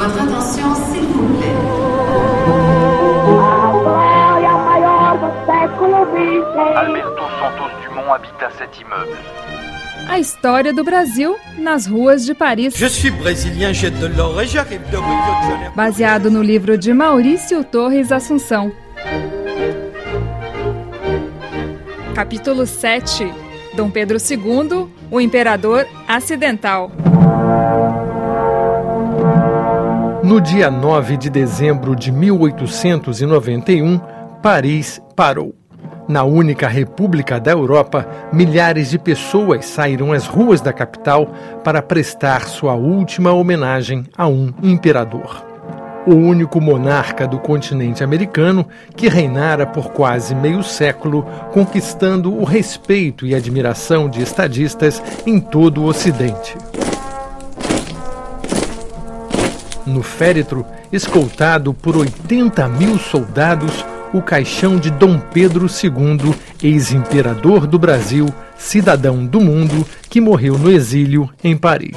Votre attention, s'il vous plaît. Alberto Santos Dumont habita cet immeuble. A história do Brasil nas ruas de Paris. Je suis brésilien, j'ai de l'or et j'arrive de Rio de Janeiro. Baseado no livro de Maurício Torres Assunção. Capítulo 7. Dom Pedro II, o imperador acidental. No dia 9 de dezembro de 1891, Paris parou. Na única república da Europa, milhares de pessoas saíram às ruas da capital para prestar sua última homenagem a um imperador. O único monarca do continente americano que reinara por quase meio século, conquistando o respeito e admiração de estadistas em todo o Ocidente. No féretro, escoltado por 80 mil soldados, o caixão de Dom Pedro II, ex-imperador do Brasil, cidadão do mundo, que morreu no exílio em Paris.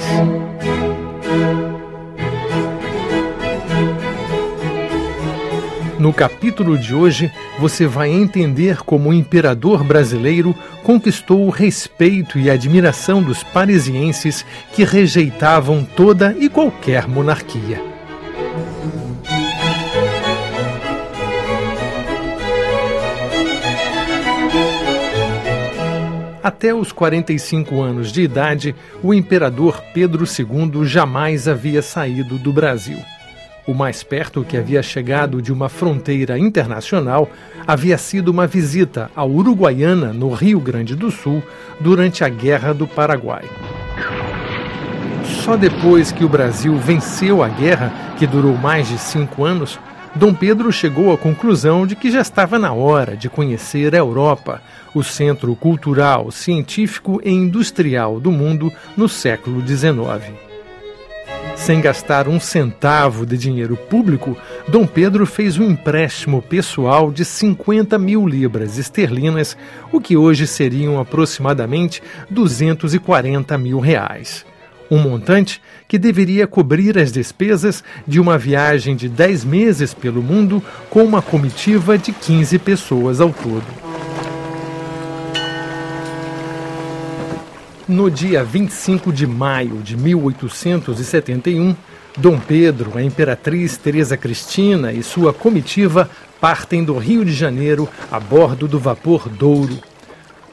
No capítulo de hoje, você vai entender como o imperador brasileiro conquistou o respeito e admiração dos parisienses que rejeitavam toda e qualquer monarquia. Até os 45 anos de idade, o imperador Pedro II jamais havia saído do Brasil. O mais perto que havia chegado de uma fronteira internacional havia sido uma visita à Uruguaiana, no Rio Grande do Sul, durante a Guerra do Paraguai. Só depois que o Brasil venceu a guerra, que durou mais de cinco anos, Dom Pedro chegou à conclusão de que já estava na hora de conhecer a Europa, o centro cultural, científico e industrial do mundo no século XIX. Sem gastar um centavo de dinheiro público, Dom Pedro fez um empréstimo pessoal de 50 mil libras esterlinas, o que hoje seriam aproximadamente 240 mil reais. Um montante que deveria cobrir as despesas de uma viagem de 10 meses pelo mundo com uma comitiva de 15 pessoas ao todo. No dia 25 de maio de 1871, Dom Pedro, a imperatriz Teresa Cristina e sua comitiva partem do Rio de Janeiro a bordo do vapor Douro.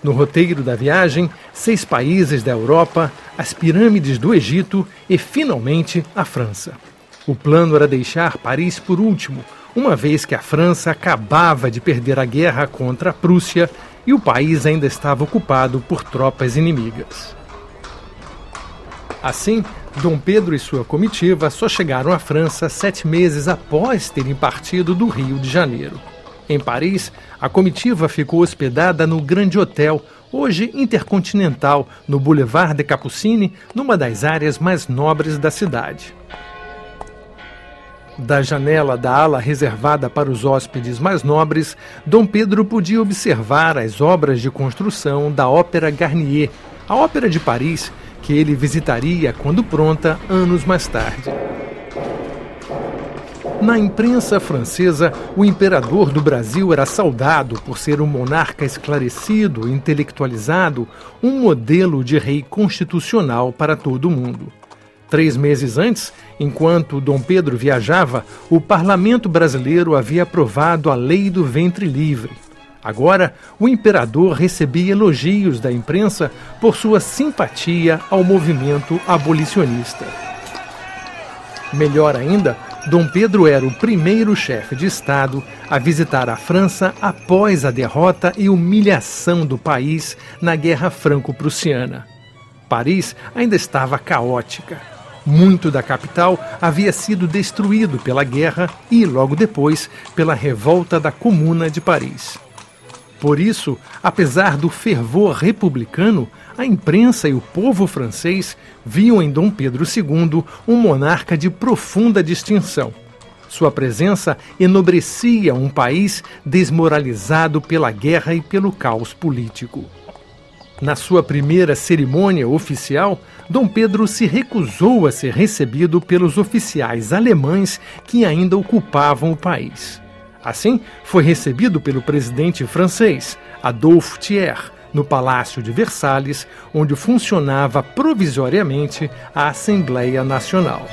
No roteiro da viagem, seis países da Europa, as pirâmides do Egito e, finalmente, a França. O plano era deixar Paris por último, uma vez que a França acabava de perder a guerra contra a Prússia e o país ainda estava ocupado por tropas inimigas. Assim, Dom Pedro e sua comitiva só chegaram à França sete meses após terem partido do Rio de Janeiro. Em Paris, a comitiva ficou hospedada no Grande Hotel, hoje intercontinental, no Boulevard de Capucine, numa das áreas mais nobres da cidade. Da janela da ala reservada para os hóspedes mais nobres, Dom Pedro podia observar as obras de construção da Ópera Garnier, a Ópera de Paris, que ele visitaria quando pronta anos mais tarde. Na imprensa francesa, o imperador do Brasil era saudado por ser um monarca esclarecido, intelectualizado, um modelo de rei constitucional para todo o mundo. Três meses antes, enquanto Dom Pedro viajava, o parlamento brasileiro havia aprovado a Lei do Ventre Livre. Agora, o imperador recebia elogios da imprensa por sua simpatia ao movimento abolicionista. Melhor ainda, Dom Pedro era o primeiro chefe de Estado a visitar a França após a derrota e humilhação do país na Guerra Franco-Prussiana. Paris ainda estava caótica. Muito da capital havia sido destruído pela guerra e, logo depois, pela revolta da Comuna de Paris. Por isso, apesar do fervor republicano, a imprensa e o povo francês viam em Dom Pedro II um monarca de profunda distinção. Sua presença enobrecia um país desmoralizado pela guerra e pelo caos político. Na sua primeira cerimônia oficial, Dom Pedro se recusou a ser recebido pelos oficiais alemães que ainda ocupavam o país. Assim, foi recebido pelo presidente francês, Adolphe Thiers, no Palácio de Versalhes, onde funcionava provisoriamente a Assembleia Nacional.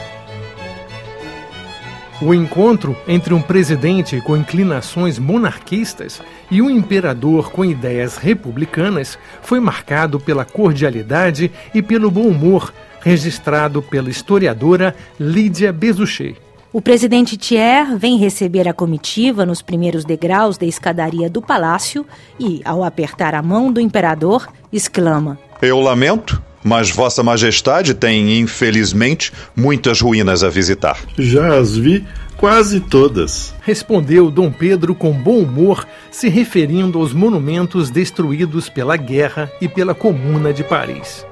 O encontro entre um presidente com inclinações monarquistas e um imperador com ideias republicanas foi marcado pela cordialidade e pelo bom humor registrado pela historiadora Lídia Bezuchet. O presidente Thiers vem receber a comitiva nos primeiros degraus da escadaria do palácio e, ao apertar a mão do imperador, exclama: Eu lamento, mas Vossa Majestade tem, infelizmente, muitas ruínas a visitar. Já as vi quase todas. Respondeu Dom Pedro com bom humor, se referindo aos monumentos destruídos pela guerra e pela Comuna de Paris.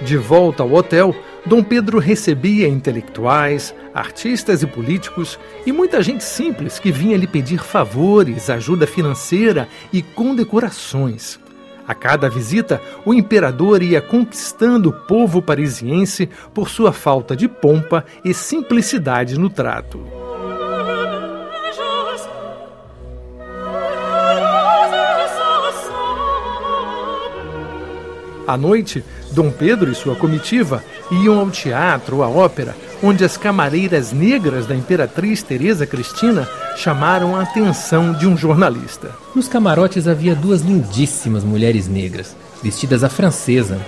De volta ao hotel, Dom Pedro recebia intelectuais, artistas e políticos e muita gente simples que vinha lhe pedir favores, ajuda financeira e condecorações. A cada visita, o imperador ia conquistando o povo parisiense por sua falta de pompa e simplicidade no trato. À noite, Dom Pedro e sua comitiva iam ao teatro à ópera, onde as camareiras negras da imperatriz Teresa Cristina chamaram a atenção de um jornalista. Nos camarotes havia duas lindíssimas mulheres negras, vestidas à francesa.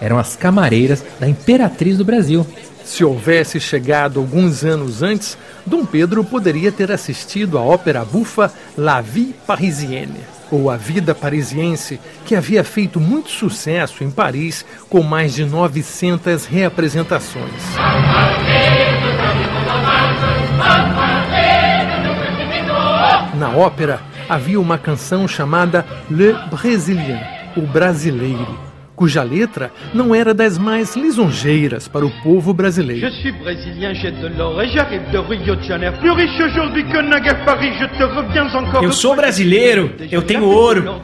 Eram as camareiras da imperatriz do Brasil. Se houvesse chegado alguns anos antes, Dom Pedro poderia ter assistido à ópera bufa La Vie Parisienne, ou A Vida Parisiense, que havia feito muito sucesso em Paris, com mais de 900 reapresentações. Ópera havia uma canção chamada Le Brésilien, o brasileiro cuja letra não era das mais lisonjeiras para o povo brasileiro. Eu sou brasileiro, eu tenho ouro.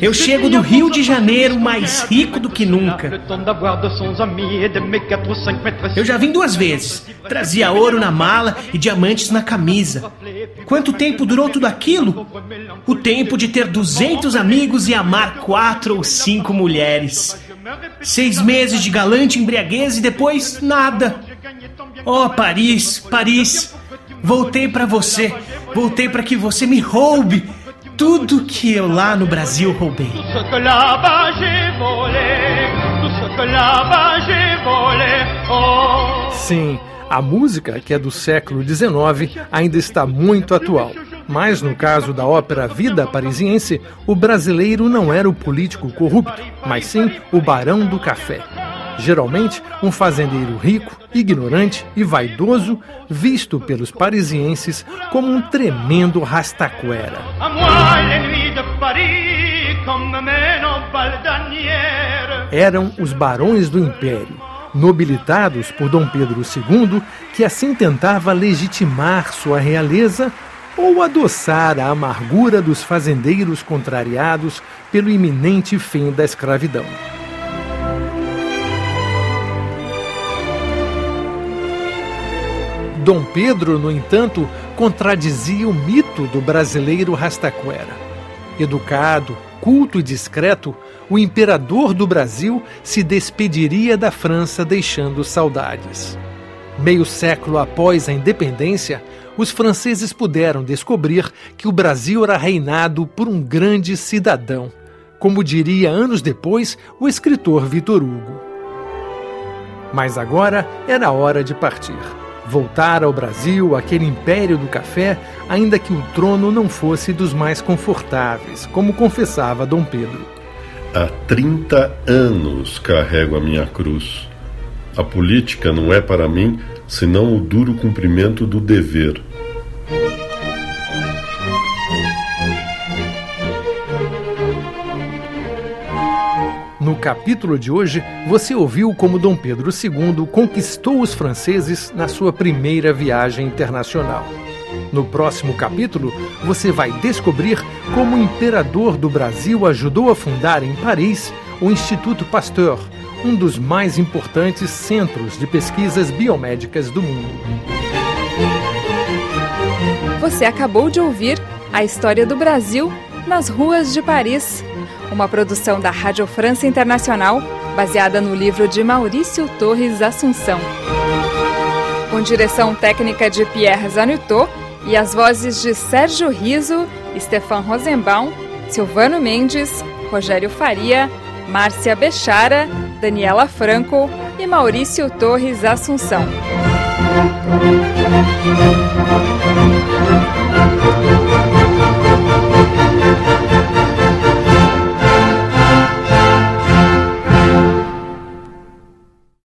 Eu chego do Rio de Janeiro mais rico do que nunca. Eu já vim duas vezes. Trazia ouro na mala e diamantes na camisa. Quanto tempo durou tudo aquilo? O tempo de ter 200 amigos e amar quatro ou cinco mulheres. Seis meses de galante embriaguez e depois nada. Oh, Paris, Paris, voltei para você, voltei para que você me roube tudo que eu lá no Brasil roubei. Sim, a música, que é do século XIX, ainda está muito atual. Mas no caso da ópera Vida Parisiense, o brasileiro não era o político corrupto, mas sim o barão do café. Geralmente, um fazendeiro rico, ignorante e vaidoso, visto pelos parisienses como um tremendo rastaquera. Eram os barões do império, nobilitados por Dom Pedro II, que assim tentava legitimar sua realeza ou adoçar a amargura dos fazendeiros contrariados pelo iminente fim da escravidão. Dom Pedro, no entanto, contradizia o mito do brasileiro rastaquera. Educado, culto e discreto, o imperador do Brasil se despediria da França deixando saudades. Meio século após a independência, os franceses puderam descobrir que o Brasil era reinado por um grande cidadão, como diria anos depois o escritor Vitor Hugo. Mas agora era hora de partir. Voltar ao Brasil, aquele império do café, ainda que o trono não fosse dos mais confortáveis, como confessava Dom Pedro. Há 30 anos carrego a minha cruz. A política não é para mim senão o duro cumprimento do dever. No capítulo de hoje, você ouviu como Dom Pedro II conquistou os franceses na sua primeira viagem internacional. No próximo capítulo, você vai descobrir como o imperador do Brasil ajudou a fundar em Paris o Instituto Pasteur, um dos mais importantes centros de pesquisas biomédicas do mundo. Você acabou de ouvir a história do Brasil nas ruas de Paris, uma produção da Rádio França Internacional, baseada no livro de Maurício Torres Assunção. Com direção técnica de Pierre Zanutot e as vozes de Sérgio Riso, Stefan Rosenbaum, Silvano Mendes, Rogério Faria, Márcia Bechara, Daniela Franco e Maurício Torres Assunção.